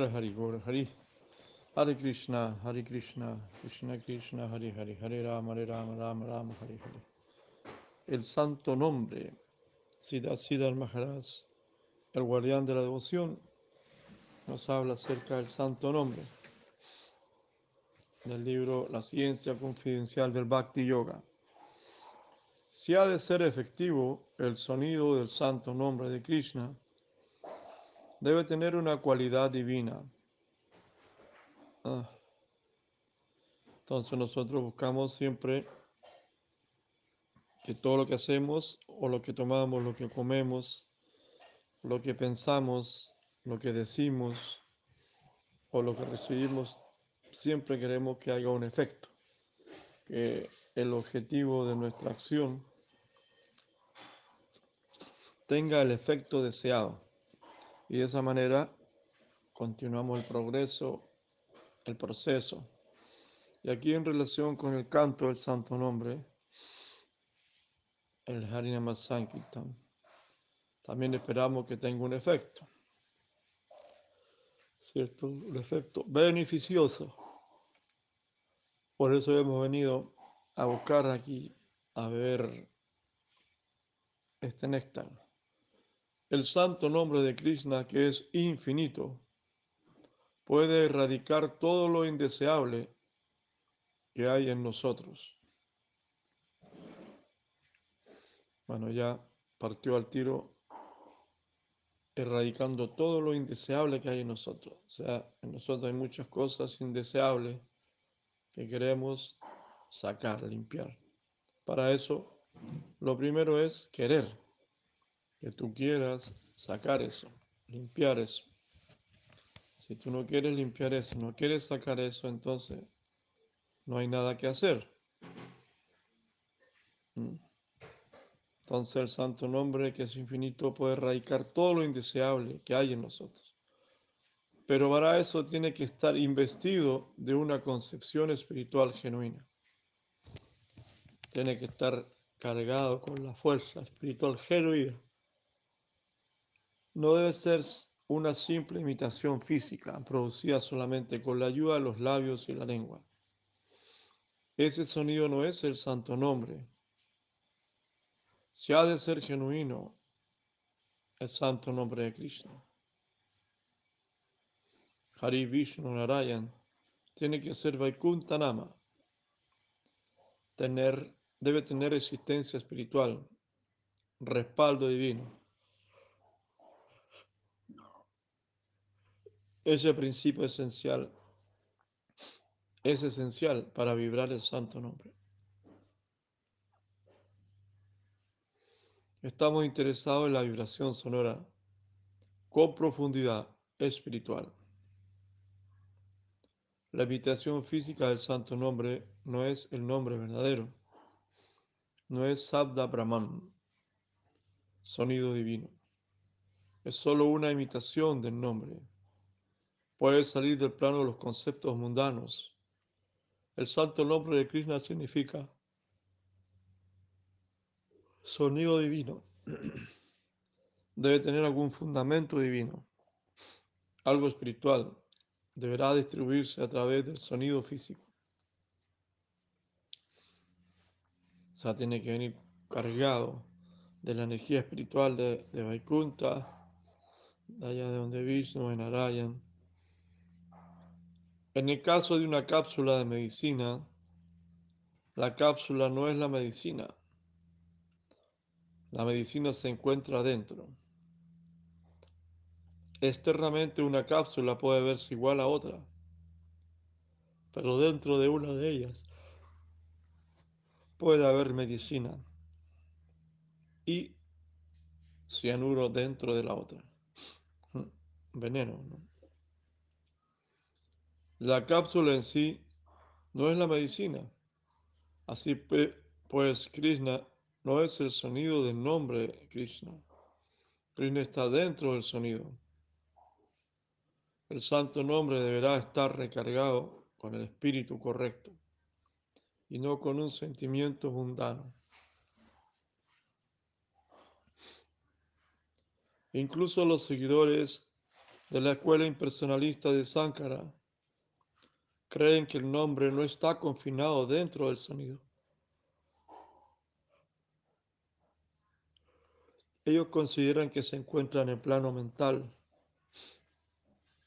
Hari Hari. Hare Krishna, Hare Krishna, Krishna Krishna, Hare Hare, Hare Rama, Hare Rama, Rama Rama, Hare Hare. El santo nombre, Siddha Siddhar Maharaj, el guardián de la devoción, nos habla acerca del santo nombre del libro La ciencia confidencial del Bhakti Yoga. Si ha de ser efectivo el sonido del santo nombre de Krishna, debe tener una cualidad divina. Ah. Entonces nosotros buscamos siempre que todo lo que hacemos o lo que tomamos, lo que comemos, lo que pensamos, lo que decimos o lo que recibimos, siempre queremos que haya un efecto, que el objetivo de nuestra acción tenga el efecto deseado. Y de esa manera continuamos el progreso, el proceso. Y aquí en relación con el canto del santo nombre, el Harinama Sankirtan, también esperamos que tenga un efecto. ¿Cierto? Un efecto beneficioso. Por eso hemos venido a buscar aquí, a ver este néctar. El santo nombre de Krishna, que es infinito, puede erradicar todo lo indeseable que hay en nosotros. Bueno, ya partió al tiro erradicando todo lo indeseable que hay en nosotros. O sea, en nosotros hay muchas cosas indeseables que queremos sacar, limpiar. Para eso, lo primero es querer, que tú quieras sacar eso, limpiar eso. Si tú no quieres limpiar eso, no quieres sacar eso, entonces no hay nada que hacer. ¿Mm? Entonces el santo nombre que es infinito puede erradicar todo lo indeseable que hay en nosotros. Pero para eso tiene que estar investido de una concepción espiritual genuina. Tiene que estar cargado con la fuerza espiritual genuina. No debe ser una simple imitación física producida solamente con la ayuda de los labios y la lengua. Ese sonido no es el santo nombre, si ha de ser genuino el santo nombre de Krishna. Hari Vishnu Narayan tiene que ser Vaikuntha Nama. Tener, debe tener existencia espiritual, respaldo divino. Ese principio esencial es esencial para vibrar el santo nombre. Estamos interesados en la vibración sonora con profundidad espiritual. La habitación física del santo nombre no es el nombre verdadero, no es Sabda Brahman, sonido divino. Es solo una imitación del nombre. Puede salir del plano de los conceptos mundanos. El santo nombre de Krishna significa sonido divino. Debe tener algún fundamento divino, algo espiritual. Deberá distribuirse a través del sonido físico. O sea, tiene que venir cargado de la energía espiritual de, de Vaikunta, de allá de donde Vishnu, en Narayan. En el caso de una cápsula de medicina, la cápsula no es la medicina, la medicina se encuentra adentro. Externamente una cápsula puede verse igual a otra, pero dentro de una de ellas puede haber medicina y cianuro dentro de la otra. Veneno. La cápsula en sí no es la medicina. Así pues, Krishna no es el sonido del nombre Krishna. Krishna está dentro del sonido. El santo nombre deberá estar recargado con el espíritu correcto y no con un sentimiento mundano. Incluso los seguidores de la escuela impersonalista de Sankara creen que el nombre no está confinado dentro del sonido. Ellos consideran que se encuentra en el plano mental,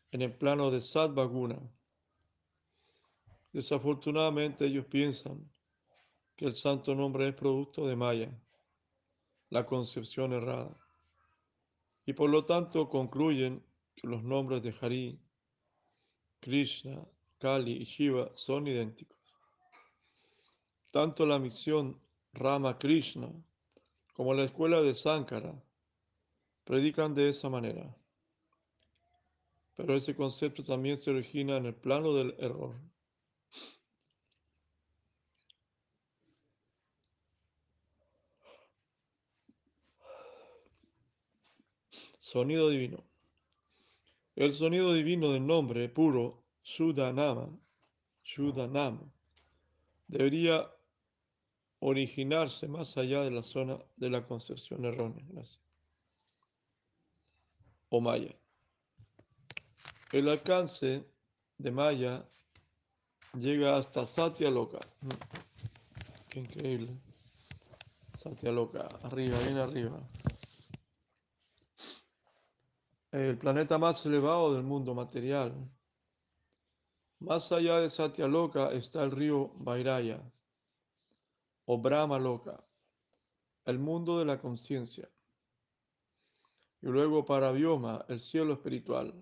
en el plano de Sadvaguna. Desafortunadamente ellos piensan que el santo nombre es producto de Maya, la concepción errada, y por lo tanto concluyen que los nombres de Hari, Krishna, Kali y Shiva son idénticos. Tanto la misión Rama Krishna como la escuela de Sankara predican de esa manera. Pero ese concepto también se origina en el plano del error. Sonido divino. El sonido divino del nombre puro, Shuddhanama, Shuddhanama, debería originarse más allá de la zona de la concepción errónea. O Maya. El alcance de Maya llega hasta Satya Loka. Mm, qué increíble. Satya Loka, arriba, bien arriba. El planeta más elevado del mundo material. Más allá de Satya Loka está el río Vairaya o Brahma Loka, el mundo de la conciencia. Y luego para Vyoma, el cielo espiritual.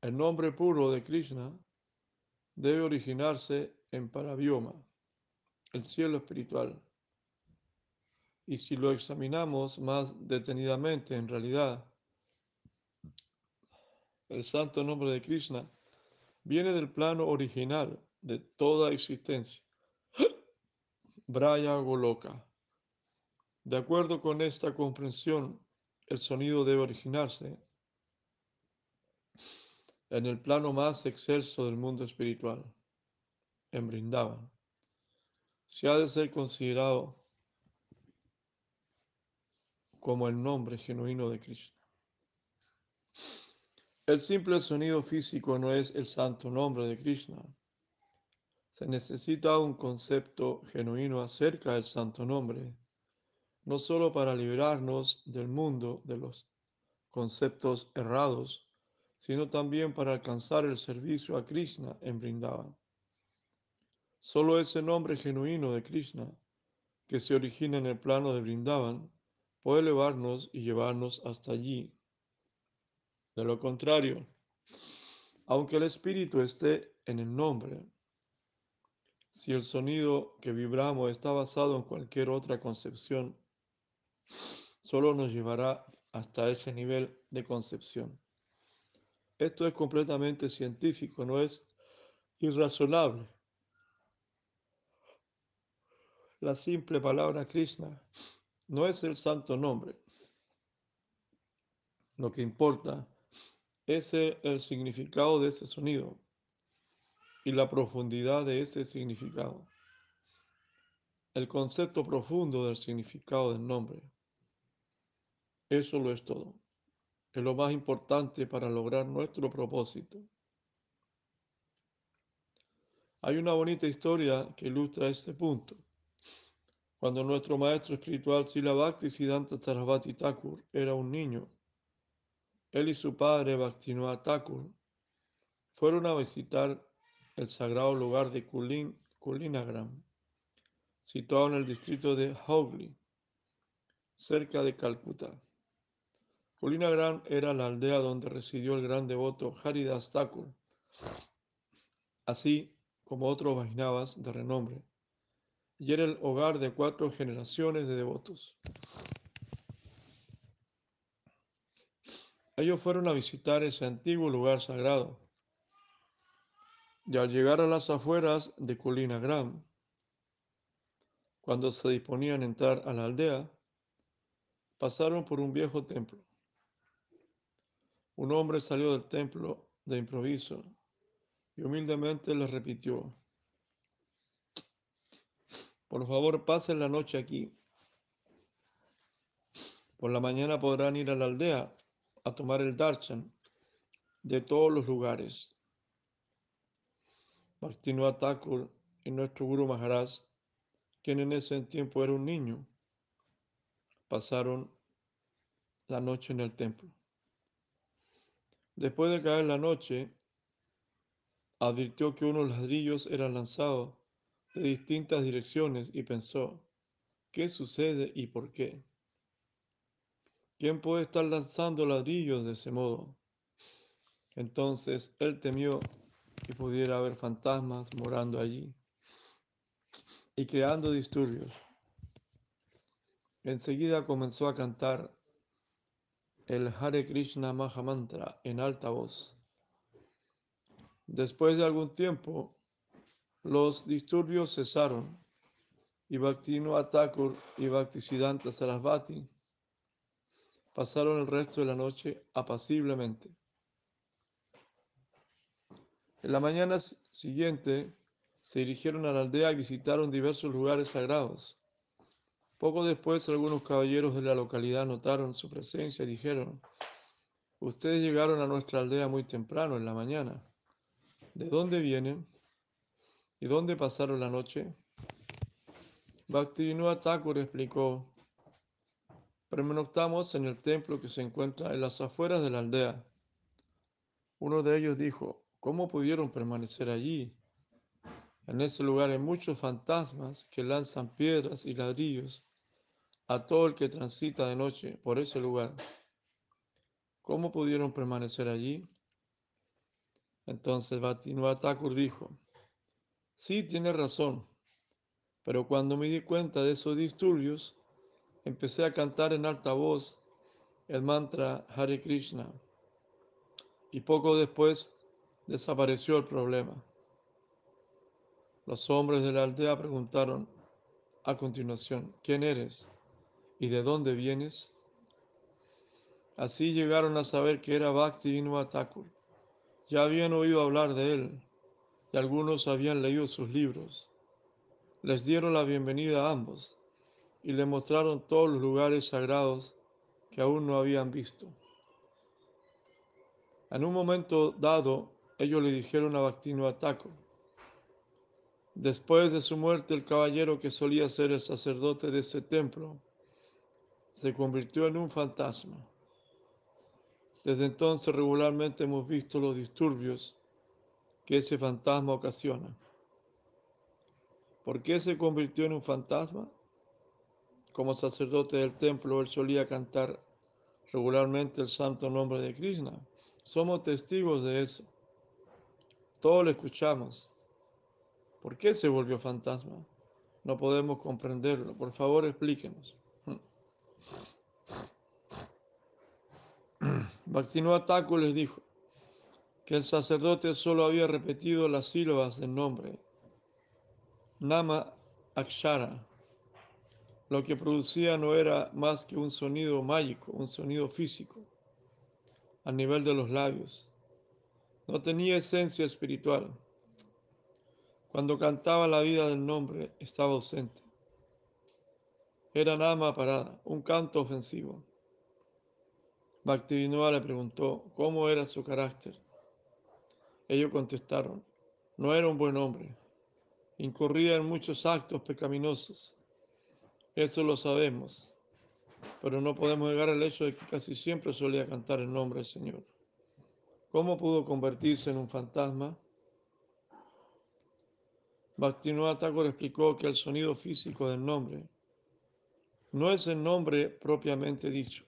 El nombre puro de Krishna debe originarse en Paravyoma, el cielo espiritual. Y si lo examinamos más detenidamente, en realidad, el santo nombre de Krishna viene del plano original de toda existencia Braya Goloka. De acuerdo con esta comprensión, el sonido debe originarse en el plano más excelso del mundo espiritual, en Brindavan. Si ha de ser considerado como el nombre genuino de Krishna. El simple sonido físico no es el santo nombre de Krishna. Se necesita un concepto genuino acerca del santo nombre, no solo para liberarnos del mundo de los conceptos errados, sino también para alcanzar el servicio a Krishna en Vrindavan. Solo ese nombre genuino de Krishna, que se origina en el plano de Vrindavan, puede elevarnos y llevarnos hasta allí. De lo contrario, aunque el espíritu esté en el nombre, si el sonido que vibramos está basado en cualquier otra concepción, solo nos llevará hasta ese nivel de concepción. Esto es completamente científico, no es irrazonable. La simple palabra Krishna no es el santo nombre. Lo que importa es el, significado de ese sonido y la profundidad de ese significado. El concepto profundo del significado del nombre. Eso lo es todo. Es lo más importante para lograr nuestro propósito. Hay una bonita historia que ilustra este punto. Cuando nuestro maestro espiritual Sila Bhakti Siddhanta Sarasvati Thakur era un niño, él y su padre Bhaktivinoda Thakur fueron a visitar el sagrado lugar de Kulin, Kulinagram, situado en el distrito de Hogli, cerca de Calcuta. Kulinagram era la aldea donde residió el gran devoto Haridas Thakur, así como otros Vaisnavas de renombre, y era el hogar de cuatro generaciones de devotos. Ellos fueron a visitar ese antiguo lugar sagrado y al llegar a las afueras de Kulinagram, cuando se disponían a entrar a la aldea, pasaron por un viejo templo. Un hombre salió del templo de improviso y humildemente les repitió, por favor pasen la noche aquí. Por la mañana podrán ir a la aldea a tomar el darshan de todos los lugares. Bhaktivinoda Thakur y nuestro Guru Maharaj, quien en ese tiempo era un niño, pasaron la noche en el templo. Después de caer la noche, advirtió que unos ladrillos eran lanzados de distintas direcciones y pensó, ¿qué sucede y por qué? ¿Quién puede estar lanzando ladrillos de ese modo? Entonces él temió que pudiera haber fantasmas morando allí y creando disturbios. Enseguida comenzó a cantar el Hare Krishna Mahamantra en alta voz. Después de algún tiempo, los disturbios cesaron y Bhaktivinoda Thakur y Bhaktisiddhanta Sarasvati pasaron el resto de la noche apaciblemente. En la mañana siguiente se dirigieron a la aldea y visitaron diversos lugares sagrados. Poco después algunos caballeros de la localidad notaron su presencia y dijeron, ustedes llegaron a nuestra aldea muy temprano en la mañana. ¿De dónde vienen? ¿Y dónde pasaron la noche? Bhaktivinoda Thakur explicó, permanectamos en el templo que se encuentra en las afueras de la aldea. Uno de ellos dijo, ¿cómo pudieron permanecer allí? En ese lugar hay muchos fantasmas que lanzan piedras y ladrillos a todo el que transita de noche por ese lugar. ¿Cómo pudieron permanecer allí? Entonces Bhaktivinoda Thakur dijo, sí, tiene razón, pero cuando me di cuenta de esos disturbios, empecé a cantar en alta voz el mantra Hare Krishna y poco después desapareció el problema. Los hombres de la aldea preguntaron a continuación, ¿quién eres? ¿Y de dónde vienes? Así llegaron a saber que era Bhakti Thakur. Ya habían oído hablar de él y algunos habían leído sus libros. Les dieron la bienvenida a ambos y le mostraron todos los lugares sagrados que aún no habían visto. En un momento dado, ellos le dijeron a Bhaktivinoda Thakur, después de su muerte el caballero que solía ser el sacerdote de ese templo se convirtió en un fantasma. Desde entonces regularmente hemos visto los disturbios que ese fantasma ocasiona. ¿Por qué se convirtió en un fantasma? Como sacerdote del templo, él solía cantar regularmente el santo nombre de Krishna. Somos testigos de eso. Todos lo escuchamos. ¿Por qué se volvió fantasma? No podemos comprenderlo. Por favor, explíquenos. Bhaktivinoda Thakur les dijo que el sacerdote solo había repetido las sílabas del nombre Nama Akshara. Lo que producía no era más que un sonido mágico, un sonido físico, a nivel de los labios. No tenía esencia espiritual. Cuando cantaba la vida del nombre, estaba ausente. Era Nama parada, un canto ofensivo. Bhaktivinoda le preguntó cómo era su carácter. Ellos contestaron, no era un buen hombre, incurría en muchos actos pecaminosos. Eso lo sabemos, pero no podemos negar el hecho de que casi siempre solía cantar el nombre del Señor. ¿Cómo pudo convertirse en un fantasma? Bhaktivinoda Thakur explicó que el sonido físico del nombre no es el nombre propiamente dicho,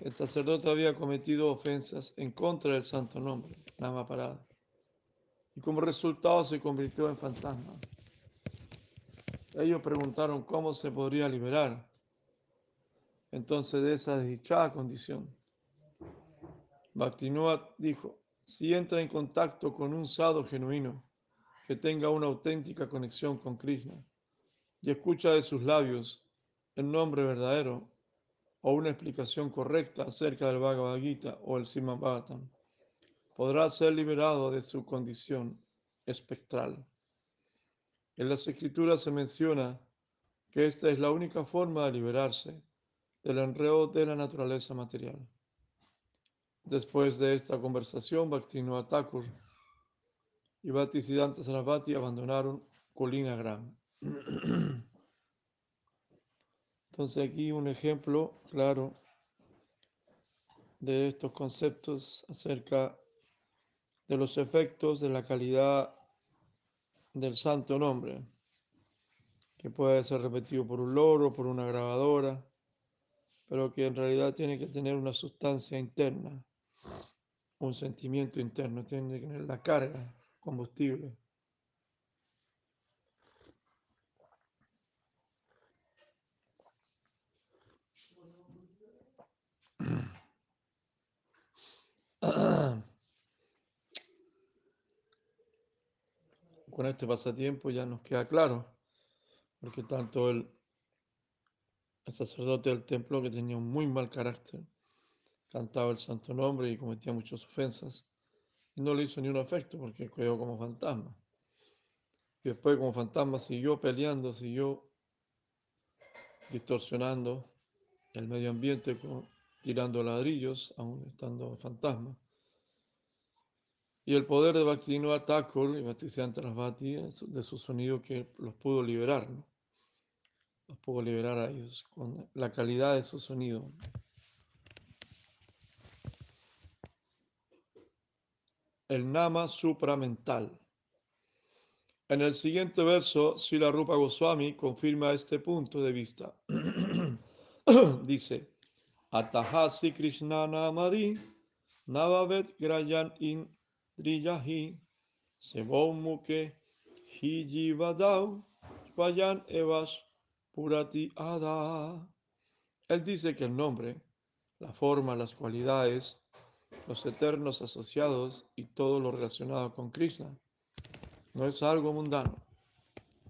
el sacerdote había cometido ofensas en contra del santo nombre, Nama Parada, y como resultado se convirtió en fantasma. Ellos preguntaron cómo se podría liberar entonces de esa desdichada condición. Bhaktivinoda dijo, si entra en contacto con un sado genuino que tenga una auténtica conexión con Krishna y escucha de sus labios el nombre verdadero, o una explicación correcta acerca del Bhagavad Gita o el Srimad Bhagavatam, podrá ser liberado de su condición espectral. En las escrituras se menciona que esta es la única forma de liberarse del enredo de la naturaleza material. Después de esta conversación, Bhaktivinoda Thakur y Bhaktisiddhanta Sarasvati abandonaron Kulinagram. Entonces aquí un ejemplo claro de estos conceptos acerca de los efectos de la calidad del santo nombre, que puede ser repetido por un loro, por una grabadora, pero que en realidad tiene que tener una sustancia interna, un sentimiento interno, tiene que tener la carga, combustible. Con este pasatiempo ya nos queda claro, porque tanto el, sacerdote del templo, que tenía un muy mal carácter, cantaba el santo nombre y cometía muchas ofensas, y no le hizo ni un efecto porque quedó como fantasma. Y después como fantasma siguió peleando, siguió distorsionando el medio ambiente tirando ladrillos, aún estando fantasma. Y el poder de Bhaktivinoda Thakur y Bhaktisiddhanta Sarasvati de su sonido que los pudo liberar, ¿no? Los pudo liberar a ellos con la calidad de su sonido. El nama supramental. En el siguiente verso, Sila Rupa Goswami confirma este punto de vista. Dice, Atahasi Krishna Namadi Navavet Grayan in Driyahi Muke Hijivadau Vayan Evas Purati Ada. Él dice que el nombre, la forma, las cualidades, los eternos asociados y todo lo relacionado con Krishna no es algo mundano,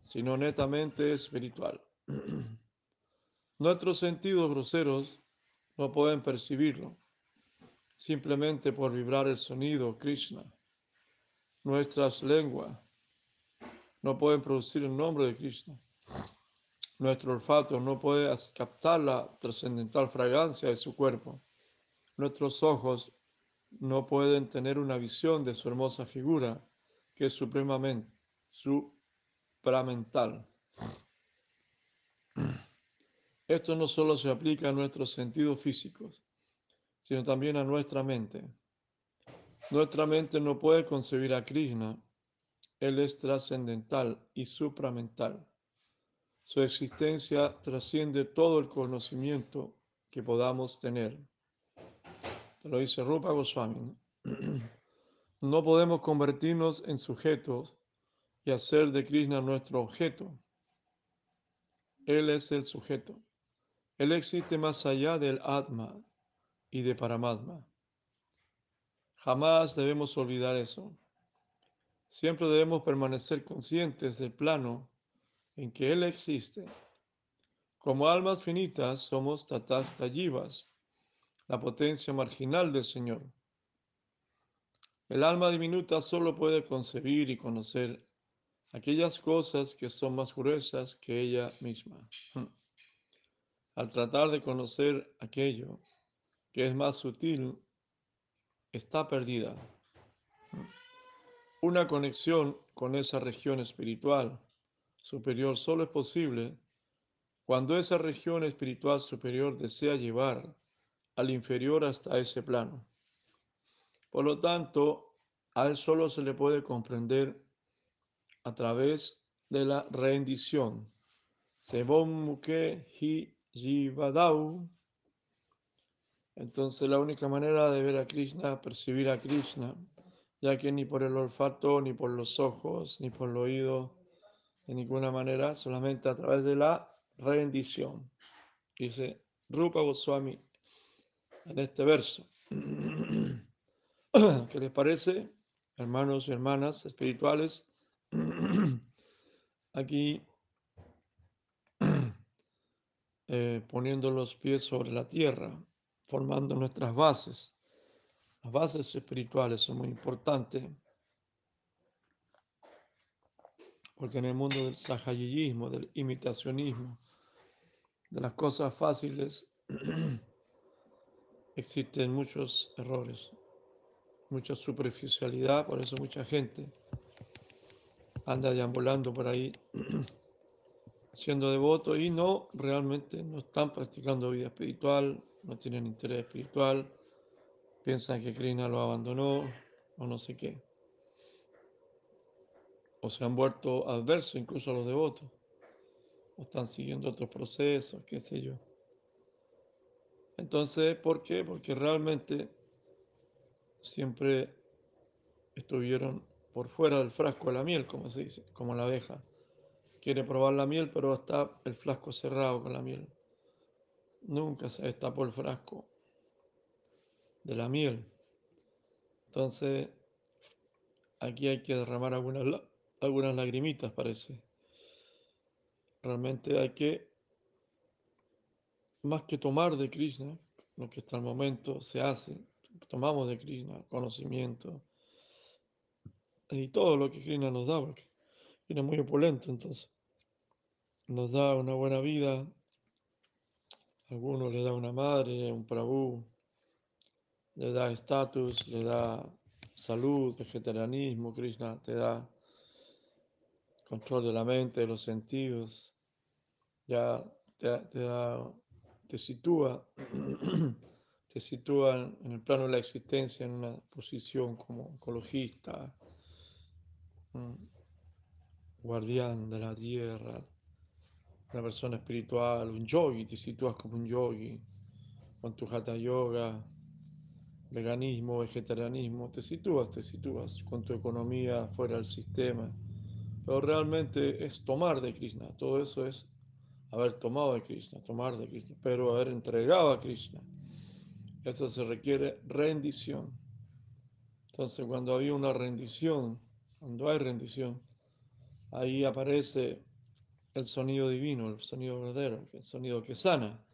sino netamente espiritual. Nuestros sentidos groseros no pueden percibirlo simplemente por vibrar el sonido Krishna. Nuestras lenguas no pueden producir el nombre de Krishna. Nuestro olfato no puede captar la trascendental fragancia de su cuerpo. Nuestros ojos no pueden tener una visión de su hermosa figura, que es supremamente supramental. Esto no solo se aplica a nuestros sentidos físicos, sino también a nuestra mente. Nuestra mente no puede concebir a Krishna. Él es trascendental y supramental. Su existencia trasciende todo el conocimiento que podamos tener. Te lo dice Rupa Goswami. No podemos convertirnos en sujetos y hacer de Krishna nuestro objeto. Él es el sujeto. Él existe más allá del Atma, y de Paramatma. Jamás debemos olvidar eso. Siempre debemos permanecer conscientes del plano en que Él existe. Como almas finitas somos tatasta yivas, la potencia marginal del Señor. El alma diminuta solo puede concebir y conocer aquellas cosas que son más gruesas que ella misma. Al tratar de conocer aquello que es más sutil, está perdida. Una conexión con esa región espiritual superior solo es posible cuando esa región espiritual superior desea llevar al inferior hasta ese plano. Por lo tanto, a él solo se le puede comprender a través de la rendición. Sebon muke hi jivadau entonces la única manera de ver a Krishna, percibir a Krishna, ya que ni por el olfato, ni por los ojos, ni por el oído, de ninguna manera, solamente a través de la rendición. Dice Rupa Goswami en este verso. ¿Qué les parece, hermanos y hermanas espirituales? Aquí eh, poniendo los pies sobre la tierra formando nuestras bases. Las bases espirituales son muy importantes porque en el mundo del sahayismo, del imitacionismo, de las cosas fáciles, existen muchos errores, mucha superficialidad, por eso mucha gente anda deambulando por ahí siendo devoto y no realmente no están practicando vida espiritual, no tienen interés espiritual, piensan que Krishna lo abandonó o no sé qué. O se han vuelto adversos incluso a los devotos, o están siguiendo otros procesos, qué sé yo. Entonces, ¿por qué? Porque realmente siempre estuvieron por fuera del frasco de la miel, como se dice, como la abeja. Quiere probar la miel, pero está el frasco cerrado con la miel. Nunca se destapó el frasco de la miel. Entonces, aquí hay que derramar algunas, algunas lagrimitas, parece. Realmente hay que, más que tomar de Krishna, lo que hasta el momento se hace, tomamos de Krishna conocimiento y todo lo que Krishna nos da, Es muy opulento, entonces nos da una buena vida, algunos le da una madre, un prabhu, le da estatus, le da salud, vegetarianismo, Krishna te da control de la mente, de los sentidos, ya te, te da, te sitúa, te sitúa en el plano de la existencia en una posición como ecologista, guardián de la tierra, una persona espiritual, un yogi, te sitúas como un yogi, con tu hatha yoga, veganismo, vegetarianismo, te sitúas, te sitúas con tu economía fuera del sistema. Pero realmente es tomar de Krishna, todo eso es haber tomado de Krishna, tomar de Krishna, pero haber entregado a Krishna. Eso se requiere rendición. Entonces, cuando había una rendición, cuando hay rendición, ahí aparece el sonido divino, el sonido verdadero, el sonido que sana,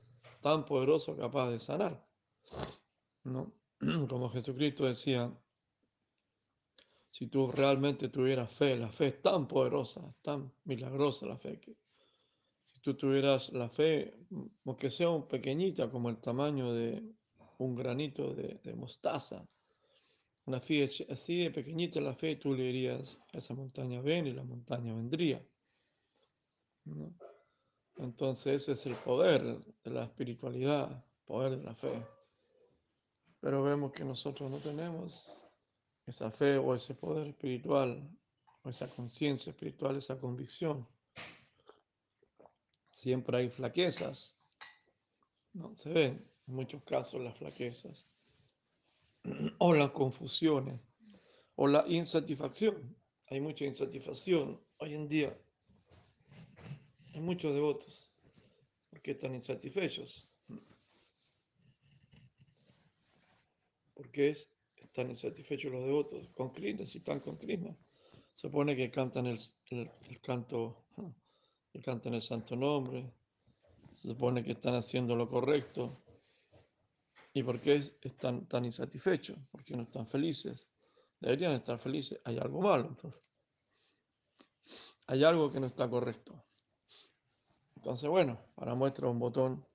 tan poderoso capaz de sanar. ¿no? Como Jesucristo decía, si tú realmente tuvieras fe, la fe es tan poderosa, tan milagrosa la fe, que si tú tuvieras la fe, aunque sea un pequeñita como el tamaño de un granito de mostaza, una fe así de pequeñita la fe, tú le dirías esa montaña ven y la montaña vendría. Entonces ese es el poder de la espiritualidad, poder de la fe. Pero vemos que nosotros no tenemos esa fe o ese poder espiritual, o esa conciencia espiritual, esa convicción. Siempre hay flaquezas. No se ven en muchos casos las flaquezas. O las confusiones. O la insatisfacción. Hay mucha insatisfacción hoy en día. Hay muchos devotos. porque están insatisfechos? Porque es, están insatisfechos los devotos con Krishna, si están con Krishna. Se supone que cantan el, el, el canto, que cantan el santo nombre, se supone que están haciendo lo correcto. ¿Y por qué están tan insatisfechos? ¿Por qué no están felices? Deberían estar felices. Hay algo malo, entonces. Hay algo que no está correcto. Entonces, bueno, para muestra un botón,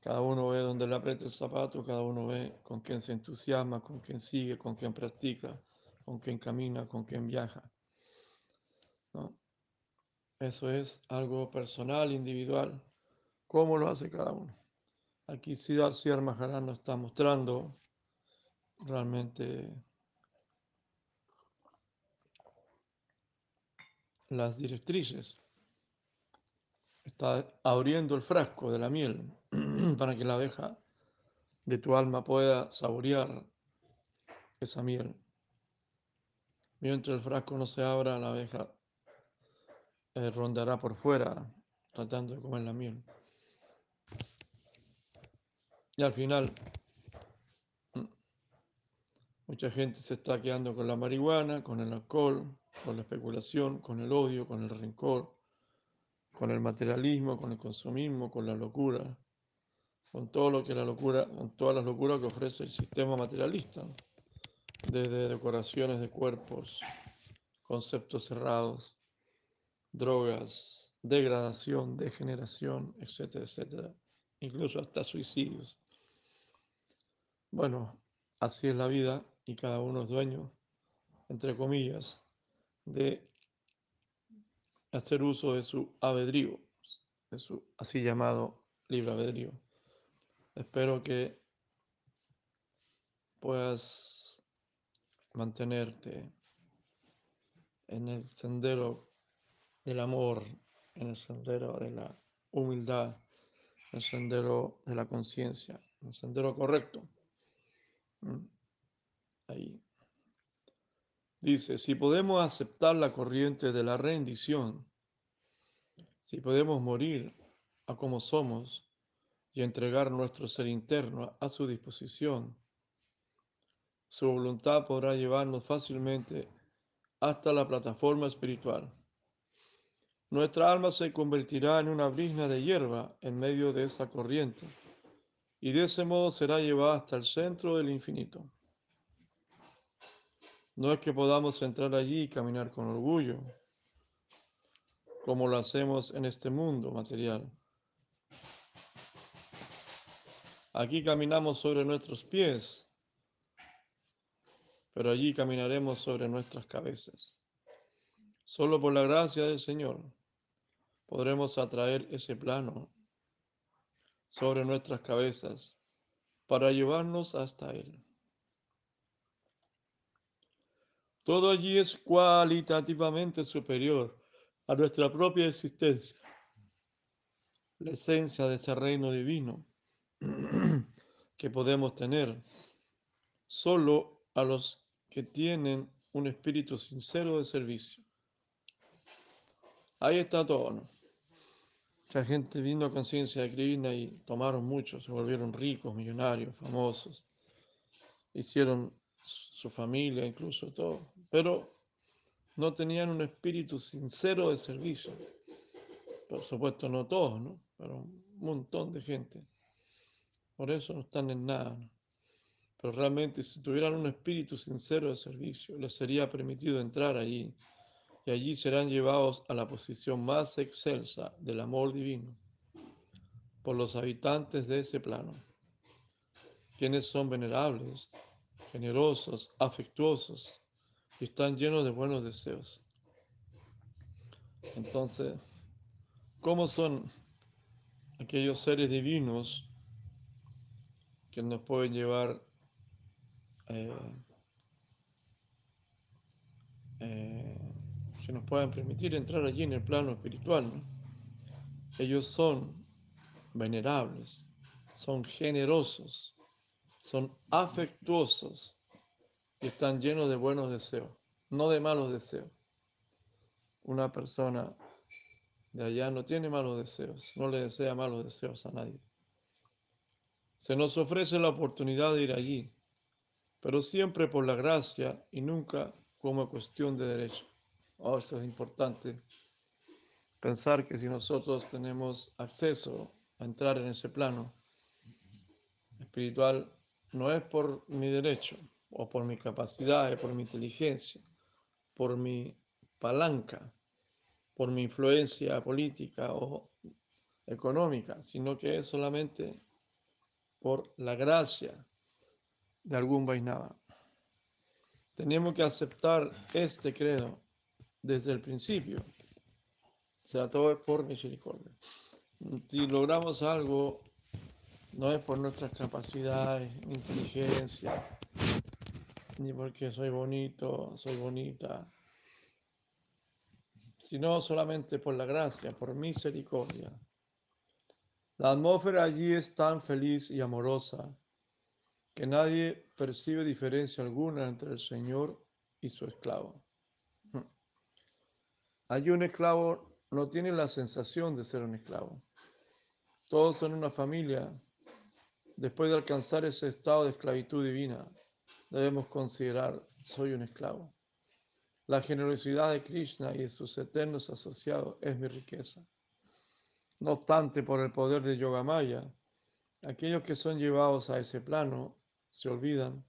cada uno ve dónde le aprieta el zapato, cada uno ve con quién se entusiasma, con quién sigue, con quién practica, con quién camina, con quién viaja. ¿no? Eso es algo personal, individual. ¿Cómo lo hace cada uno? Aquí Siddhar Siddhar Maharaj nos está mostrando realmente las directrices está abriendo el frasco de la miel para que la abeja de tu alma pueda saborear esa miel. Mientras el frasco no se abra, la abeja eh, rondará por fuera tratando de comer la miel. Y al final, mm, mucha gente se está quedando con la marihuana, con el alcohol, con la especulación, con el odio, con el rencor, con el materialismo, con el consumismo, con la locura, con todo lo que la locura, con todas las locuras que ofrece el sistema materialista, desde decoraciones de cuerpos, conceptos cerrados, drogas, degradación, degeneración, etcétera, etcétera, incluso hasta suicidios. Bueno, así es la vida y cada uno es dueño, entre comillas, de hacer uso de su albedrío, de su así llamado libre albedrío. Espero que puedas mantenerte en el sendero del amor, en el sendero de la humildad, en el sendero de la conciencia, en el sendero correcto. Mm. Ahí. Dice, si podemos aceptar la corriente de la rendición, si podemos morir a como somos y entregar nuestro ser interno a su disposición, su voluntad podrá llevarnos fácilmente hasta la plataforma espiritual. Nuestra alma se convertirá en una brisna de hierba en medio de esa corriente y de ese modo será llevada hasta el centro del infinito. No es que podamos entrar allí y caminar con orgullo, como lo hacemos en este mundo material. Aquí caminamos sobre nuestros pies, pero allí caminaremos sobre nuestras cabezas. Solo por la gracia del Señor podremos atraer ese plano sobre nuestras cabezas para llevarnos hasta Él. Todo allí es cualitativamente superior a nuestra propia existencia, la esencia de ese reino divino que podemos tener solo a los que tienen un espíritu sincero de servicio. Ahí está todo, ¿no? Mucha gente vino a conciencia de Krishna y tomaron mucho, se volvieron ricos, millonarios, famosos, hicieron su familia, incluso todo, pero no tenían un espíritu sincero de servicio. Por supuesto, no todos, ¿no? Pero un montón de gente. Por eso no están en nada. ¿no? Pero realmente, si tuvieran un espíritu sincero de servicio, les sería permitido entrar allí y allí serán llevados a la posición más excelsa del amor divino por los habitantes de ese plano, quienes son venerables, generosos, afectuosos y están llenos de buenos deseos. Entonces, ¿cómo son aquellos seres divinos que nos pueden llevar eh, eh, que nos puedan permitir entrar allí en el plano espiritual. Ellos son venerables, son generosos, son afectuosos y están llenos de buenos deseos, no de malos deseos. Una persona de allá no tiene malos deseos, no le desea malos deseos a nadie. Se nos ofrece la oportunidad de ir allí, pero siempre por la gracia y nunca como cuestión de derecho. Oh, eso es importante. Pensar que si nosotros tenemos acceso a entrar en ese plano espiritual, no es por mi derecho o por mi capacidad, por mi inteligencia, por mi palanca, por mi influencia política o económica, sino que es solamente por la gracia de algún Vaisnava. Tenemos que aceptar este credo desde el principio. O sea, todo es por misericordia. Si logramos algo, no es por nuestras capacidades, inteligencia, ni porque soy bonito, soy bonita, sino solamente por la gracia, por misericordia. La atmósfera allí es tan feliz y amorosa que nadie percibe diferencia alguna entre el Señor y su esclavo. Allí un esclavo no tiene la sensación de ser un esclavo. Todos son una familia. Después de alcanzar ese estado de esclavitud divina, debemos considerar, soy un esclavo. La generosidad de Krishna y de sus eternos asociados es mi riqueza. No obstante, por el poder de Yogamaya, aquellos que son llevados a ese plano se olvidan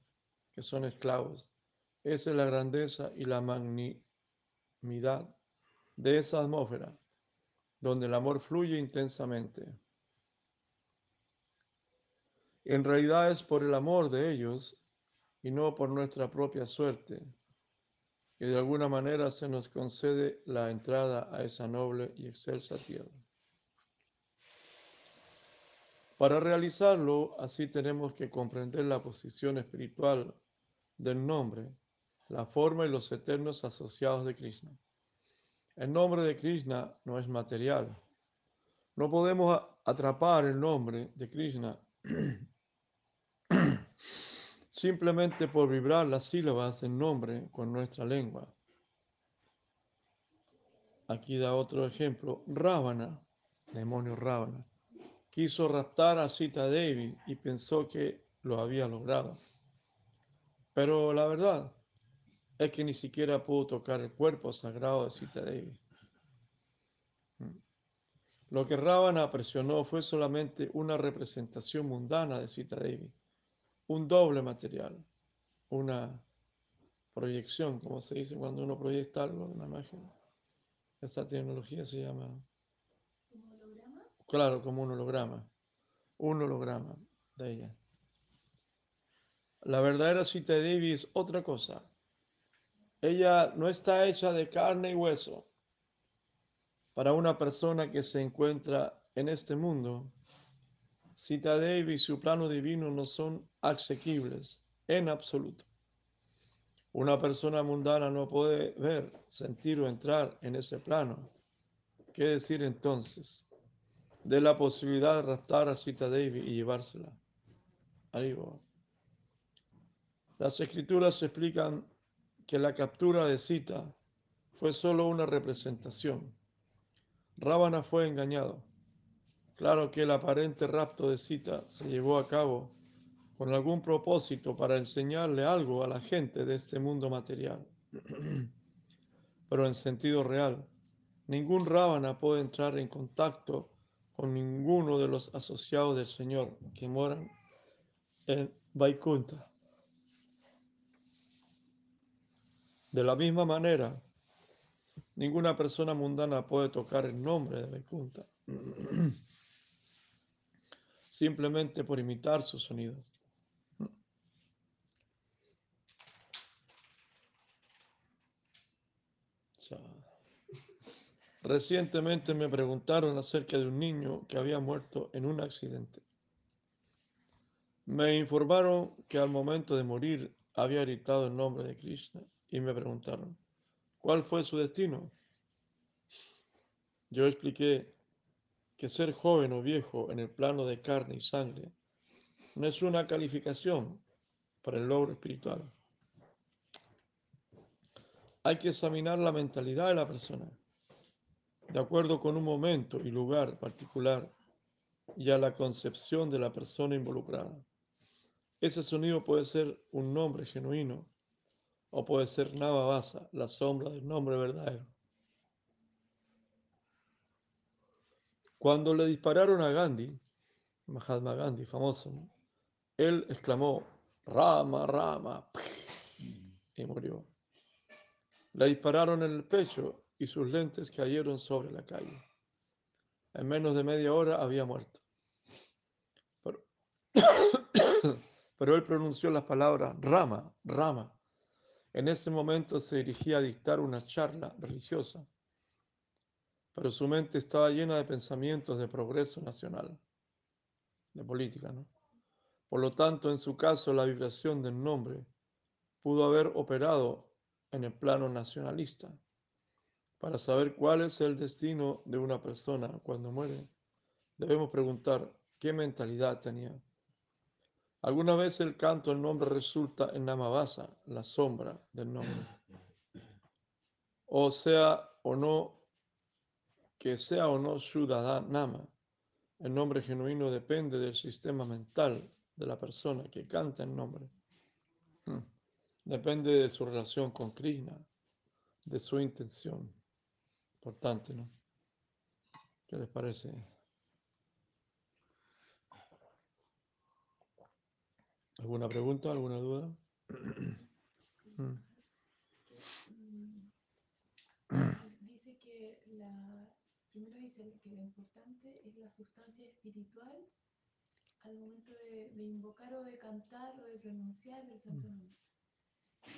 que son esclavos. Esa es la grandeza y la magnanimidad de esa atmósfera donde el amor fluye intensamente. En realidad es por el amor de ellos y no por nuestra propia suerte que de alguna manera se nos concede la entrada a esa noble y excelsa tierra. Para realizarlo, así tenemos que comprender la posición espiritual del nombre, la forma y los eternos asociados de Krishna. El nombre de Krishna no es material. No podemos atrapar el nombre de Krishna simplemente por vibrar las sílabas del nombre con nuestra lengua. Aquí da otro ejemplo. Ravana, demonio Ravana, quiso raptar a Sita Devi y pensó que lo había logrado. Pero la verdad es que ni siquiera pudo tocar el cuerpo sagrado de Sita Devi. Lo que Ravana presionó fue solamente una representación mundana de Sita Devi, un doble material, una proyección, como se dice cuando uno proyecta algo, una imagen. Esa tecnología se llama... ¿Un holograma? Claro, como un holograma. Un holograma de ella. La verdadera Sita Devi es otra cosa. Ella no está hecha de carne y hueso. Para una persona que se encuentra en este mundo, Sita Devi y su plano divino no son asequibles en absoluto. Una persona mundana no puede ver, sentir o entrar en ese plano. ¿Qué decir entonces de la posibilidad de raptar a Sita Devi y llevársela? Ahí Las escrituras explican que la captura de Sita fue solo una representación. Rábana fue engañado. Claro que el aparente rapto de Sita se llevó a cabo con algún propósito para enseñarle algo a la gente de este mundo material. Pero en sentido real, ningún Rábana puede entrar en contacto con ninguno de los asociados del Señor que moran en Vaikunta. De la misma manera, ninguna persona mundana puede tocar el nombre de Vaikunta simplemente por imitar su sonido. Recientemente me preguntaron acerca de un niño que había muerto en un accidente. Me informaron que al momento de morir había gritado el nombre de Krishna y me preguntaron, ¿cuál fue su destino? Yo expliqué que ser joven o viejo en el plano de carne y sangre no es una calificación para el logro espiritual. Hay que examinar la mentalidad de la persona de acuerdo con un momento y lugar particular y a la concepción de la persona involucrada. Ese sonido puede ser un nombre genuino o puede ser Navavasa, la sombra del nombre verdadero. Cuando le dispararon a Gandhi, Mahatma Gandhi, famoso, él exclamó, Rama, Rama, y murió. Le dispararon en el pecho y sus lentes cayeron sobre la calle. En menos de media hora había muerto. Pero, pero él pronunció las palabras Rama, Rama. En ese momento se dirigía a dictar una charla religiosa, pero su mente estaba llena de pensamientos de progreso nacional, de política, ¿no? Por lo tanto, en su caso, la vibración del nombre pudo haber operado en el plano nacionalista para saber cuál es el destino de una persona cuando muere, debemos preguntar qué mentalidad tenía. Alguna vez el canto el nombre resulta en Namavasa, la sombra del nombre. O sea o no, que sea o no Nama, el nombre genuino depende del sistema mental de la persona que canta el nombre. Hmm. Depende de su relación con Krishna, de su intención. Importante, ¿no? ¿Qué les parece? ¿Alguna pregunta? ¿Alguna duda? Mm. Dice que la, primero dice que lo importante es la sustancia espiritual al momento de, de invocar o de cantar o de pronunciar el santo nombre.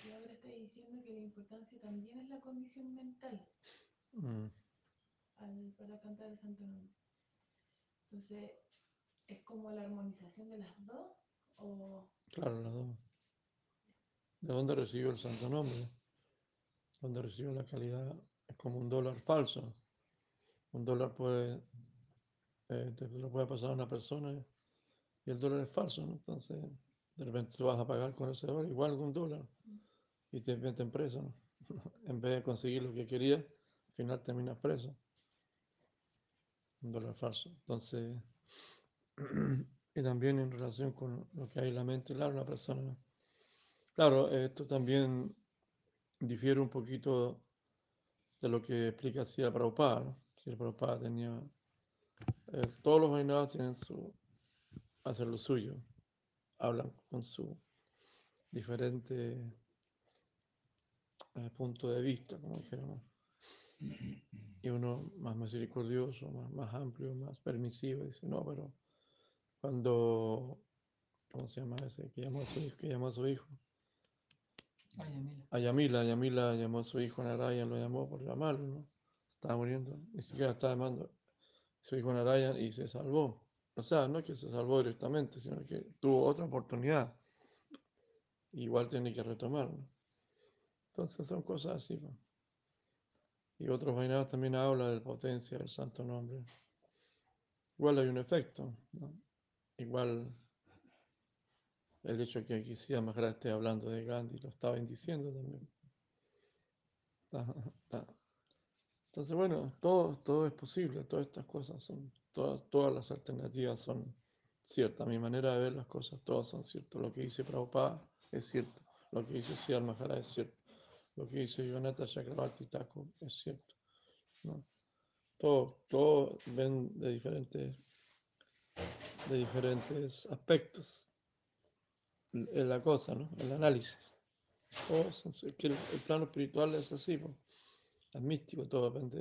Y ahora está diciendo que la importancia también es la condición mental Mm, al, para cantar el santo nombre. Entonces, ¿es como la armonización de las dos? ¿O Claro, las dos. ¿De dónde recibió el santo nombre? ¿Dónde recibió la calidad? Es como un dólar falso. Un dólar puede, eh, te lo puede pasar a una persona y el dólar es falso, ¿no? Entonces, de repente tú vas a pagar con ese dólar, igual que un dólar, y te meten preso, ¿no? En vez de conseguir lo que querías, al final terminas preso. Un dólar falso. Entonces, y también en relación con lo que hay en la mente, claro, una persona. Claro, esto también difiere un poquito de lo que explica Sri Prabhupada, ¿no? Sri Prabhupada tenía, eh, todos los vainadas tienen su, hacen lo suyo, hablan con su diferente eh, punto de vista, como dijéramos. Y uno más misericordioso, más, más amplio, más permisivo, dice, no, pero cuando, ¿cómo se llama ese? Que llamó a su hijo, que llamó a su hijo. Ay, Yamila. A Yamila, Yamila llamó a su hijo Narayan, lo llamó por llamarlo, ¿no? Estaba muriendo, ni siquiera estaba llamando a su hijo Narayan y se salvó. O sea, no es que se salvó directamente, sino que tuvo otra oportunidad. Igual tiene que retomar, ¿no? Entonces son cosas así, ¿no? Y otros vainados también hablan de la potencia del santo nombre. Igual hay un efecto, ¿no? Igual el hecho que aquí Sia Maharaj esté hablando de Gandhi lo está bendiciendo también. Entonces, bueno, todo, todo es posible, todas estas cosas son, todas, todas las alternativas son ciertas. Mi manera de ver las cosas, todas son ciertas. Lo que dice Prabhupada es cierto, lo que dice Sia Maharaj es cierto, lo que dice Yonata Chakravarti Thakur es cierto. ¿no? Todo, todo ven de diferentes, de diferentes aspectos en la cosa, ¿no? El análisis. Son- es que el, plano espiritual es así, ¿no? es místico, todo de repente.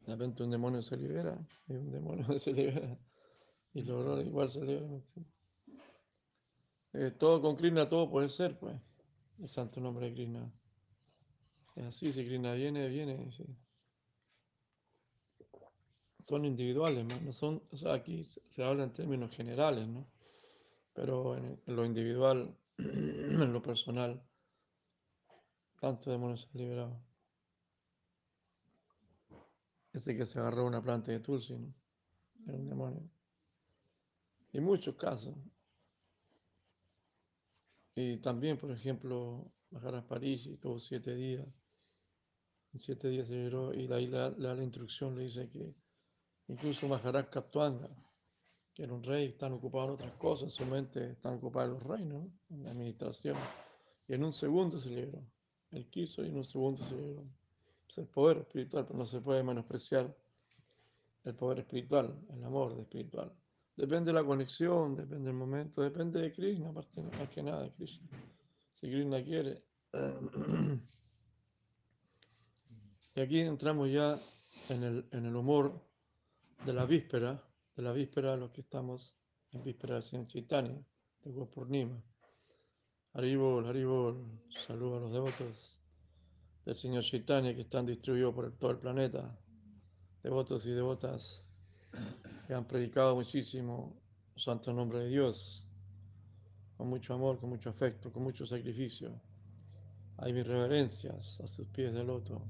De repente un demonio se libera y un demonio se libera y horrores igual se liberan. ¿me entiendes? Eh, todo con Krishna, todo puede ser, pues. El santo nombre de Krishna. Es así, si Krishna viene, viene. sí. Son individuales, ¿no? Son, aquí se, habla en términos generales, ¿no? Pero en, lo individual, en lo personal, tantos demonios se han liberado. Ese que se agarró una planta de Tulsi, ¿no? Era un demonio. Y muchos casos. Y también, por ejemplo, Maharaj Parisi tuvo siete días. En siete días se liberó y ahí le da la instrucción, le dice que incluso Maharaj Kaptuanga, que era un rey, están ocupados en otras cosas, su mente están ocupados en los reinos, ¿no? en la administración. Y en un segundo se liberó. Él quiso y en un segundo se liberó. Es el poder espiritual, pero no se puede menospreciar el poder espiritual, el amor de espiritual. Depende de la conexión, depende del momento, depende de Krishna, aparte, más que nada de Krishna. Si Krishna quiere. Y aquí entramos ya en el, en el humor de la víspera, de la víspera, los que estamos en víspera del Señor Chaitanya, de Gopurnima. Haribol, Haribol, saludo a los devotos del Señor Chaitanya que están distribuidos por todo el planeta, devotos y devotas que han predicado muchísimo el santo nombre de Dios, con mucho amor, con mucho afecto, con mucho sacrificio. Hay mis reverencias a sus pies de loto.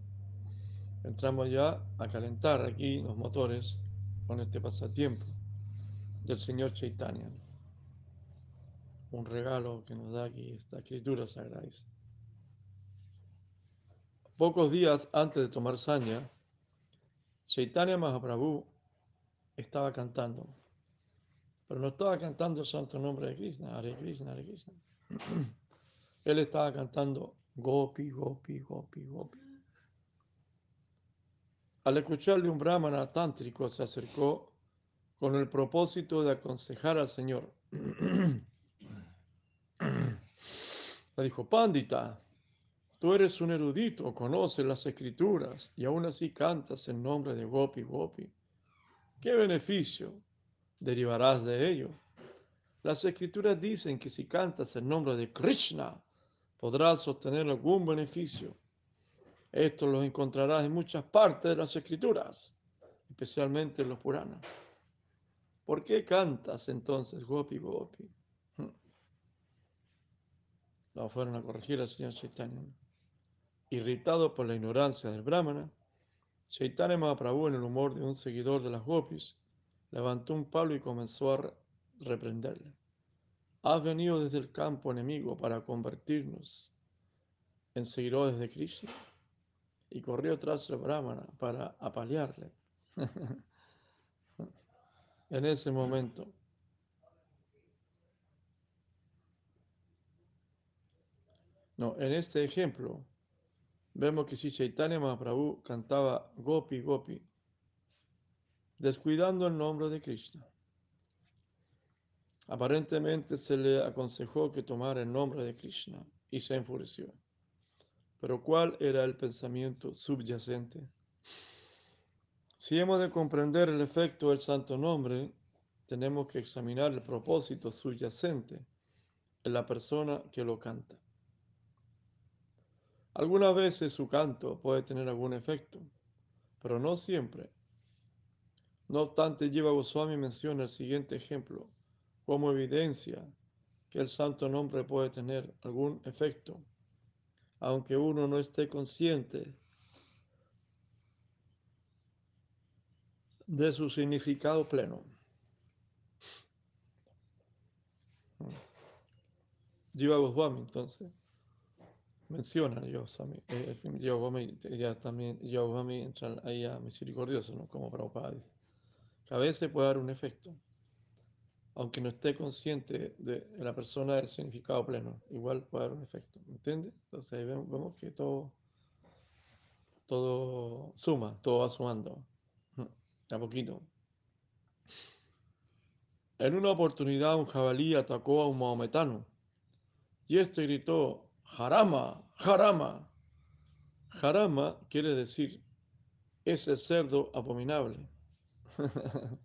Entramos ya a calentar aquí los motores con este pasatiempo del Señor Chaitanya. Un regalo que nos da aquí esta escritura sagrada. Pocos días antes de tomar saña, Chaitanya Mahaprabhu estaba cantando, pero no estaba cantando el santo nombre de Krishna, Hare Krishna, Hare Krishna. Él estaba cantando Gopi, Gopi, Gopi, Gopi. Al escucharle un brahmana tántrico se acercó con el propósito de aconsejar al Señor. Le dijo, Pandita, tú eres un erudito, conoces las escrituras y aún así cantas en nombre de Gopi, Gopi. ¿Qué beneficio derivarás de ello. Las escrituras dicen que si cantas el nombre de Krishna, podrás obtener algún beneficio. Esto lo encontrarás en muchas partes de las escrituras, especialmente en los Puranas. ¿Por qué cantas entonces Gopi Gopi? Hmm. Lo fueron a corregir al señor Chaitanya. Irritado por la ignorancia del Brahmana, Chaitanya Mahaprabhu, en el humor de un seguidor de las Gopis, levantó un palo y comenzó a reprenderle. Has venido desde el campo enemigo para convertirnos en seguidores de Krishna y corrió tras el Brahmana para apalearle. en ese momento, no, en este ejemplo, vemos que si Chaitanya Mahaprabhu cantaba Gopi Gopi, descuidando el nombre de Krishna. Aparentemente se le aconsejó que tomara el nombre de Krishna y se enfureció. Pero ¿cuál era el pensamiento subyacente? Si hemos de comprender el efecto del santo nombre, tenemos que examinar el propósito subyacente en la persona que lo canta. Algunas veces su canto puede tener algún efecto, pero no siempre. No obstante, Jiva Goswami menciona el siguiente ejemplo como evidencia que el santo nombre puede tener algún efecto, aunque uno no esté consciente de su significado pleno. Jiva Goswami, entonces, menciona Goswami, eh, Goswami, ya también Goswami entra ahí a misericordioso, ¿no? como Prabhupada dice, que a veces puede dar un efecto, aunque no esté consciente de la persona del significado pleno, igual puede haber un efecto, ¿entiende? Entonces ahí vemos, que todo, todo suma, todo va sumando, a poquito. En una oportunidad un jabalí atacó a un maometano y este gritó, Jarama, Jarama. Jarama quiere decir ese cerdo abominable.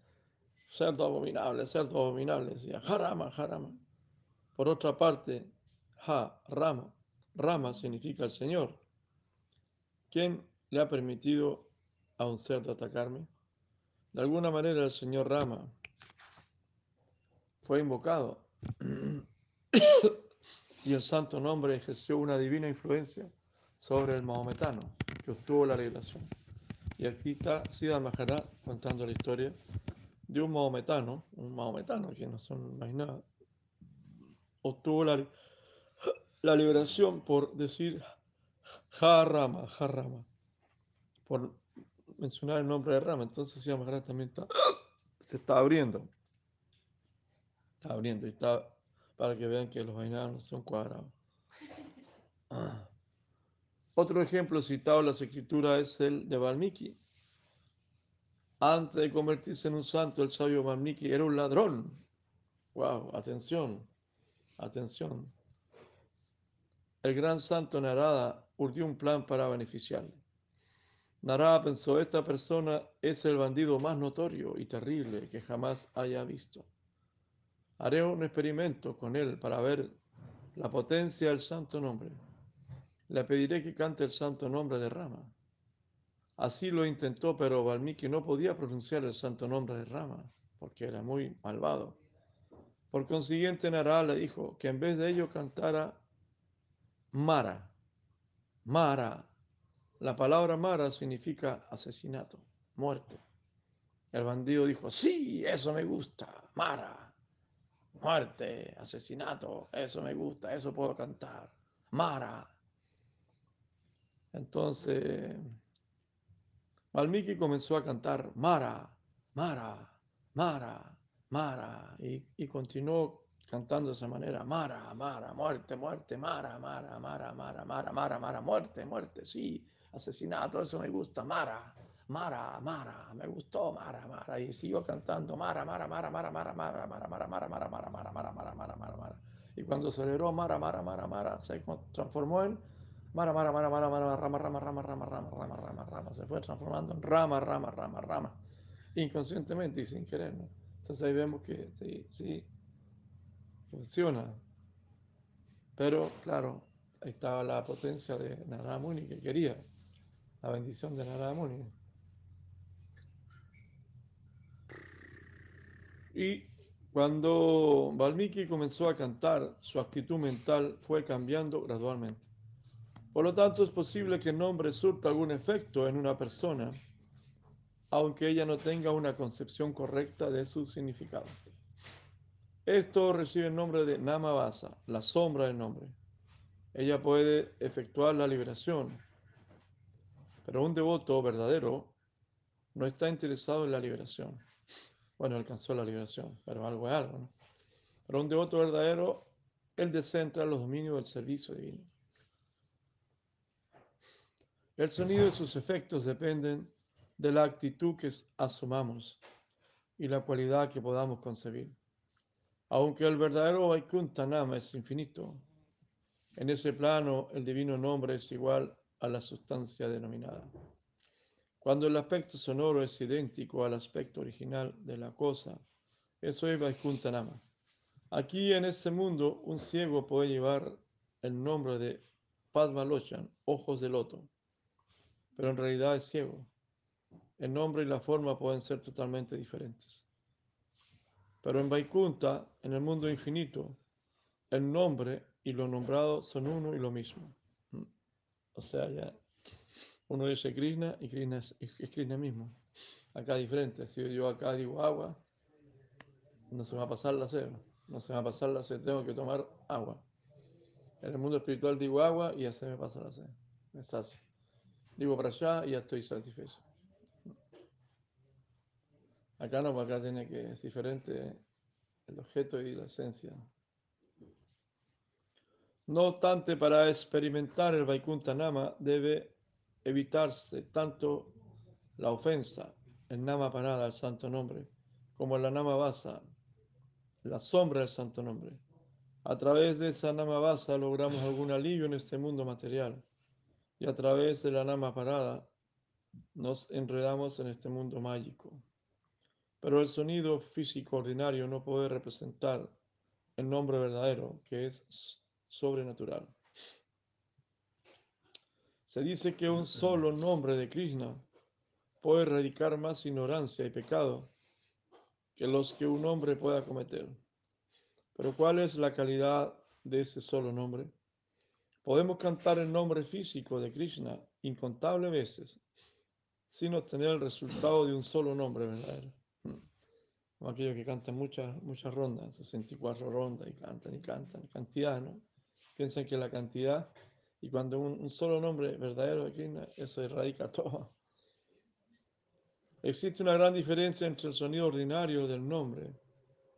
cerdo abominable, cerdo abominable, decía, Jarama, Jarama. Por otra parte, Ha, Rama, Rama significa el Señor. ¿Quién le ha permitido a un cerdo atacarme? De alguna manera el Señor Rama fue invocado y el santo nombre ejerció una divina influencia sobre el maometano que obtuvo la liberación. Y aquí está Siddha Maharaj contando la historia de un maometano, un maometano que no son más obtuvo la, la liberación por decir Harama, Harama, por mencionar el nombre de Rama. Entonces Siddha Maharaj también está, se está abriendo, está abriendo y está para que vean que los vainanos son cuadrados. Ah. Otro ejemplo citado en las escrituras es el de Valmiki. Antes de convertirse en un santo, el sabio Valmiki era un ladrón. Wow, atención, atención. El gran santo Narada urdió un plan para beneficiarle. Narada pensó, esta persona es el bandido más notorio y terrible que jamás haya visto. Haré un experimento con él para ver la potencia del santo nombre. Le pediré que cante el santo nombre de Rama. Así lo intentó, pero Valmiki no podía pronunciar el santo nombre de Rama, porque era muy malvado. Por consiguiente, Narada le dijo que en vez de ello cantara Mara. Mara. La palabra Mara significa asesinato, muerte. El bandido dijo, sí, eso me gusta, Mara muerte, asesinato, eso me gusta, eso puedo cantar. Mara. Entonces, Valmiki comenzó a cantar Mara, Mara, Mara, Mara, y, continuó cantando de esa manera, Mara, Mara, muerte, muerte, Mara, Mara, Mara, Mara, Mara, Mara, Mara, muerte, muerte, sí, asesinato, eso me gusta, Mara. Mara, Mara, me gustó Mara, Mara, y sigo cantando Mara, Mara, Mara, Mara, Mara, Mara, Mara, Mara, Mara, Mara, Mara, Mara, Mara, Mara, Mara, Mara, Mara. Y cuando celebró Mara, Mara, Mara, Mara, se transformó en Mara, Mara, Mara, Mara, Mara, Rama, Rama, Rama, Rama, Rama, Rama, Rama, Rama. Se fue transformando en Rama, Rama, Rama, Rama. Inconscientemente y sin querer, ¿no? Entonces ahí vemos que sí, sí, funciona. Pero claro, ahí estaba la potencia de Narada Muni que quería, la bendición de Narada Muni. Y cuando Valmiki comenzó a cantar, su actitud mental fue cambiando gradualmente. Por lo tanto, es posible que el nombre surta algún efecto en una persona, aunque ella no tenga una concepción correcta de su significado. Esto recibe el nombre de Namavasa, la sombra del nombre. Ella puede efectuar la liberación, pero un devoto verdadero no está interesado en la liberación. Bueno, alcanzó la liberación, pero algo es algo, ¿no? Pero un devoto verdadero, él en los dominios del servicio divino. El sonido y sus efectos dependen de la actitud que asumamos y la cualidad que podamos concebir. Aunque el verdadero Vaikuntha Nama es infinito, en ese plano el divino nombre es igual a la sustancia denominada. Cuando el aspecto sonoro es idéntico al aspecto original de la cosa, eso es Vaikuntha Nama. Aquí en este mundo, un ciego puede llevar el nombre de Padmalochan, ojos de loto, pero en realidad es ciego. El nombre y la forma pueden ser totalmente diferentes. Pero en Vaikunta, en el mundo infinito, el nombre y lo nombrado son uno y lo mismo. ¿Mm? O sea, ya uno dice Krishna y Krishna es, es Krishna mismo. Acá diferente. Si yo acá digo agua, no se me va a pasar la sed. No se me va a pasar la sed, tengo que tomar agua. En el mundo espiritual digo agua y ya me pasa la sed. Me sacia. Digo para allá y ya estoy satisfecho. Acá no, acá tiene que es diferente el objeto y la esencia. No obstante, para experimentar el Vaikuntha Nama debe evitarse tanto la ofensa, el Nama parada, el santo nombre, como la Nama basa, la sombra del santo nombre. A través de esa Nama basa logramos algún alivio en este mundo material y a través de la Nama parada nos enredamos en este mundo mágico. Pero el sonido físico ordinario no puede representar el nombre verdadero, que es sobrenatural. Se dice que un solo nombre de Krishna puede erradicar más ignorancia y pecado que los que un hombre pueda cometer. Pero ¿cuál es la calidad de ese solo nombre? Podemos cantar el nombre físico de Krishna incontables veces sin obtener el resultado de un solo nombre verdadero. Como aquellos que cantan muchas, muchas rondas, 64 rondas y cantan y cantan, cantidad, ¿no? Piensan que la cantidad, y cuando un, un solo nombre verdadero de Krishna, eso erradica todo. Existe una gran diferencia entre el sonido ordinario del nombre,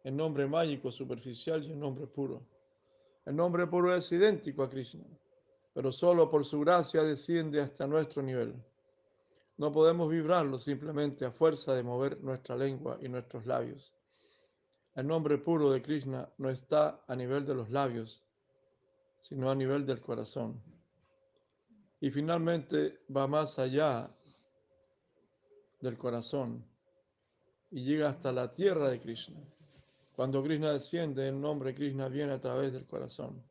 el nombre mágico superficial y el nombre puro. El nombre puro es idéntico a Krishna, pero solo por su gracia desciende hasta nuestro nivel. No podemos vibrarlo simplemente a fuerza de mover nuestra lengua y nuestros labios. El nombre puro de Krishna no está a nivel de los labios, sino a nivel del corazón. Y finalmente va más allá del corazón y llega hasta la tierra de Krishna. Cuando Krishna desciende, el nombre Krishna viene a través del corazón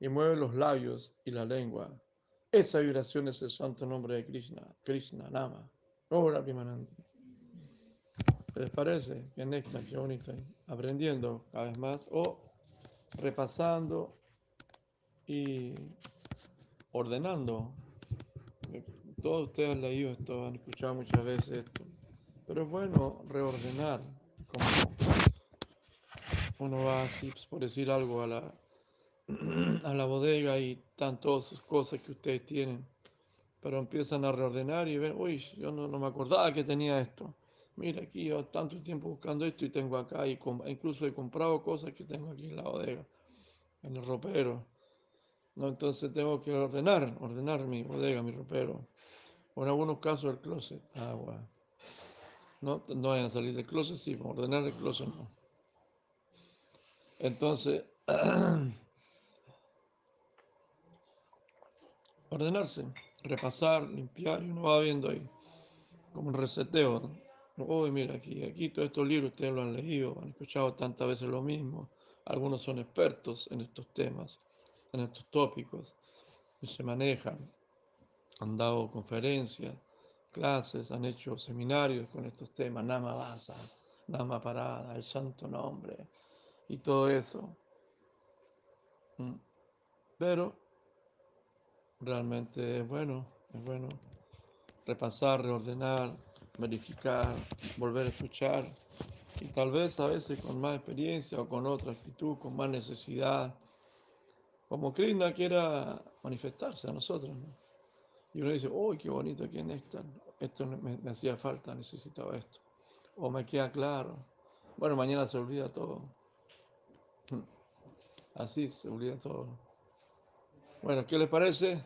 y mueve los labios y la lengua esa vibración es el santo nombre de Krishna, Krishna Nama. Ora Primananda. ¿Les parece? Qué néctar, qué bonito. Aprendiendo cada vez más o repasando y ordenando. Todos ustedes han leído esto, han escuchado muchas veces esto. Pero es bueno reordenar, como uno va así, pues, por decir algo, a la, a la bodega y están todas sus cosas que ustedes tienen, pero empiezan a reordenar y ven, uy, yo no, me acordaba que tenía esto. Mira, aquí yo tanto tiempo buscando esto y tengo acá, y incluso he comprado cosas que tengo aquí en la bodega, en el ropero. ¿no? Entonces tengo que ordenar, ordenar mi bodega, mi ropero. O en algunos casos el closet. agua ah, No, no vayan a salir del closet, sí, ordenar el closet no. Entonces, ordenarse, repasar, limpiar, y uno va viendo ahí, como un reseteo. Uy, mira, aquí, aquí todos estos libros ustedes lo han leído, han escuchado tantas veces lo mismo. Algunos son expertos en estos temas, en estos tópicos, y se manejan. Han dado conferencias, clases, han hecho seminarios con estos temas, Nama Vasa, Nama Parada, el santo nombre y todo eso. Mm. Pero realmente es bueno, es bueno repasar, reordenar, verificar, volver a escuchar y tal vez a veces con más experiencia o con otra actitud, con más necesidad, como Krishna quiera manifestarse a nosotros. ¿no? Y uno dice, uy, qué bonito aquí en Néctar, esto me, me hacía falta, necesitaba esto. O me queda claro. Bueno, mañana se olvida todo. Así se olvida todo. Bueno, ¿qué les parece?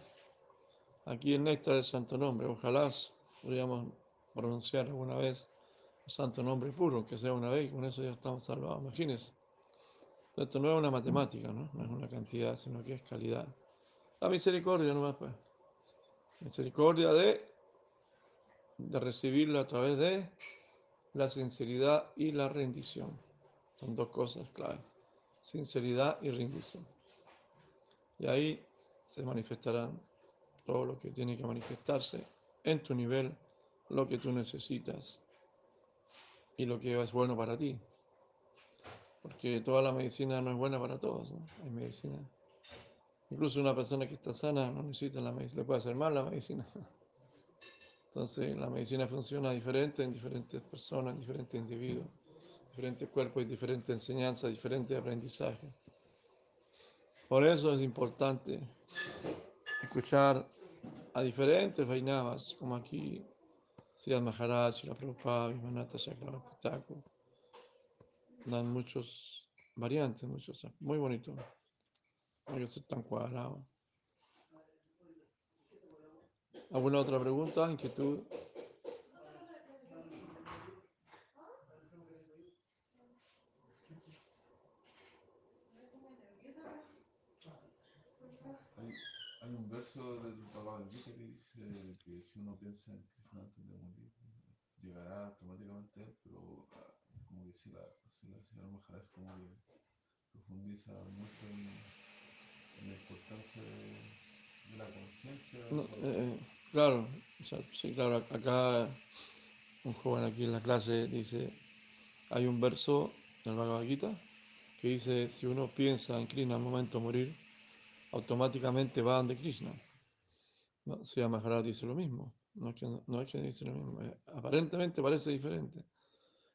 Aquí en Néctar el Santo Nombre. Ojalá podríamos pronunciar alguna vez el Santo Nombre puro, que sea una vez, y con eso ya estamos salvados. Imagínense. Esto no es una matemática, ¿no? No es una cantidad, sino que es calidad. La misericordia nomás, pues. Misericordia de, de recibirla a través de la sinceridad y la rendición. Son dos cosas clave. Sinceridad y rendición. Y ahí se manifestarán todo lo que tiene que manifestarse en tu nivel, lo que tú necesitas y lo que es bueno para ti. Porque toda la medicina no es buena para todos. ¿no? Hay medicina. Incluso una persona que está sana no necesita la medicina, le puede hacer mal la medicina. Entonces la medicina funciona diferente en diferentes personas, en diferentes individuos, diferentes cuerpos y diferentes enseñanzas, diferentes aprendizajes. Por eso es importante escuchar a diferentes Vainavas, como aquí Sri Maharaj, la Prabhupada, Vimanata Chakravarti Thakur. Dan muchos variantes, muchos, muy bonito. No hay que ser tan cuadrado. ¿Alguna otra pregunta, inquietud? Hay, hay un verso de tu Gita que dice que si uno piensa en Krishna antes de morir, llegará automáticamente él, pero ah, como dice la, dice la señora Maharaj, como que profundiza mucho en, en la importancia de, de la conciencia. No, eh, eh, claro, o sea, sí, claro, acá un joven aquí en la clase dice, hay un verso del Bhagavad Gita que dice, si uno piensa en Krishna al momento de morir, automáticamente va ante Krishna. No, Sri Maharaj dice lo mismo, no es que, no es que dice lo mismo, eh, aparentemente parece diferente,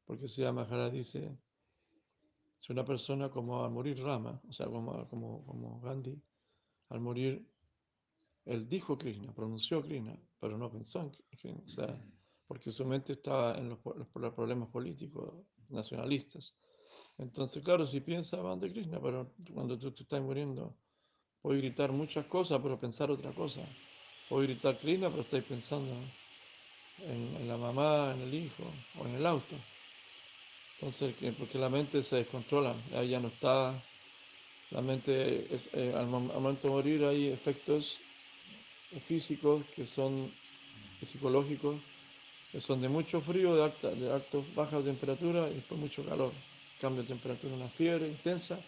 porque Sri Maharaj dice, si una persona como al morir Rama, o sea, como, como, como Gandhi, al morir Él dijo Krishna, pronunció Krishna, pero no pensó en Krishna, o sea, porque su mente estaba en los, los pro- problemas políticos nacionalistas. Entonces, claro, si piensa van de Krishna, pero cuando tú te estás muriendo, puedes gritar muchas cosas, pero pensar otra cosa. Puedes gritar Krishna, pero estás pensando en, la mamá, en el hijo o en el auto. Entonces, que- porque la mente se descontrola, ahí ya no está, la mente, eh, al, mom- al momento de morir hay efectos físicos que son psicológicos que son de mucho frío, de alta, de alto, baja temperatura y después mucho calor. Cambio de temperatura, una fiebre intensa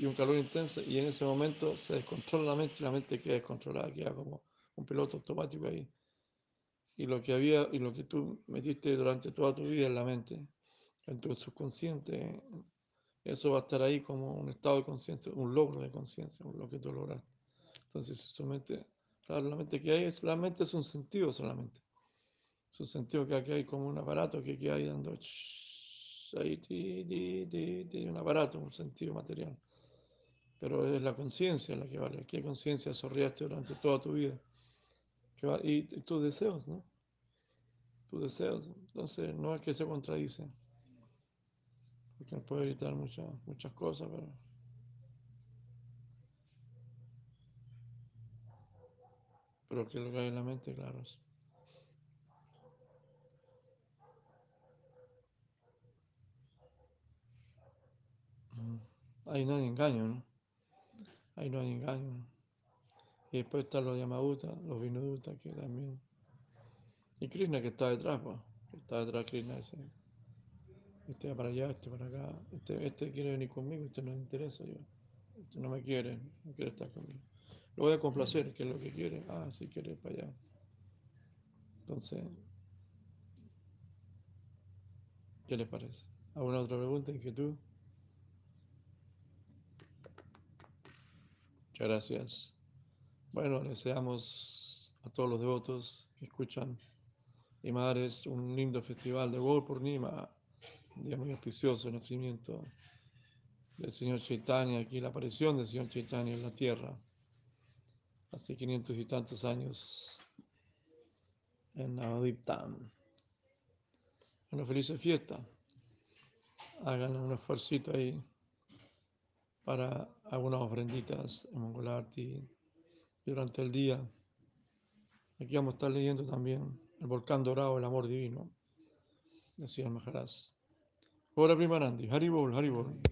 y un calor intenso y en ese momento se descontrola la mente y la mente queda descontrolada, queda como un piloto automático ahí. Y lo que había y lo que tú metiste durante toda tu vida en la mente, en tu subconsciente, eso va a estar ahí como un estado de conciencia, un logro de conciencia, lo que tú lograste. Entonces, su mente, claro, la mente que hay es, la mente es un sentido solamente. Es un sentido que aquí hay como un aparato que queda ahí dando ahí, un aparato, un sentido material. Pero es la conciencia la que vale. ¿Qué conciencia sorriaste durante toda tu vida? Y, tus deseos, ¿no? Tus deseos. Entonces, no es que se contradice. Porque nos puede evitar muchas, muchas cosas, pero. Pero que lo que en la mente, claro. es- Ujú. Ahí hay engaño, ¿no? Ahí no hay engaño. Y después están los Yamagutas, los Vinudutas, que también. Y Krishna que está detrás, pues. Está detrás Krishna ese. Este va para allá, este para acá. Este, este quiere venir conmigo, este no le interesa yo. Este no me quiere, no quiere estar conmigo. Lo voy a complacer, que es lo que quiere. Ah, sí quiere ir para allá. Entonces, ¿qué les parece? ¿Alguna otra pregunta, inquietud? Gracias. Bueno, deseamos a todos los devotos que escuchan y madres un lindo festival de Gol Purnima, un día muy auspicioso, el nacimiento del Señor Chaitanya, aquí la aparición del Señor Chaitanya en la tierra, hace 500 y tantos años en Navadiptam. Una feliz fiesta. Hagan un esfuerzo ahí para algunas ofrenditas en Mongolarti durante el día. Aquí vamos a estar leyendo también el volcán dorado, el amor divino, decía el Maharaj. Ahora Primanandi, Haribol, Haribol.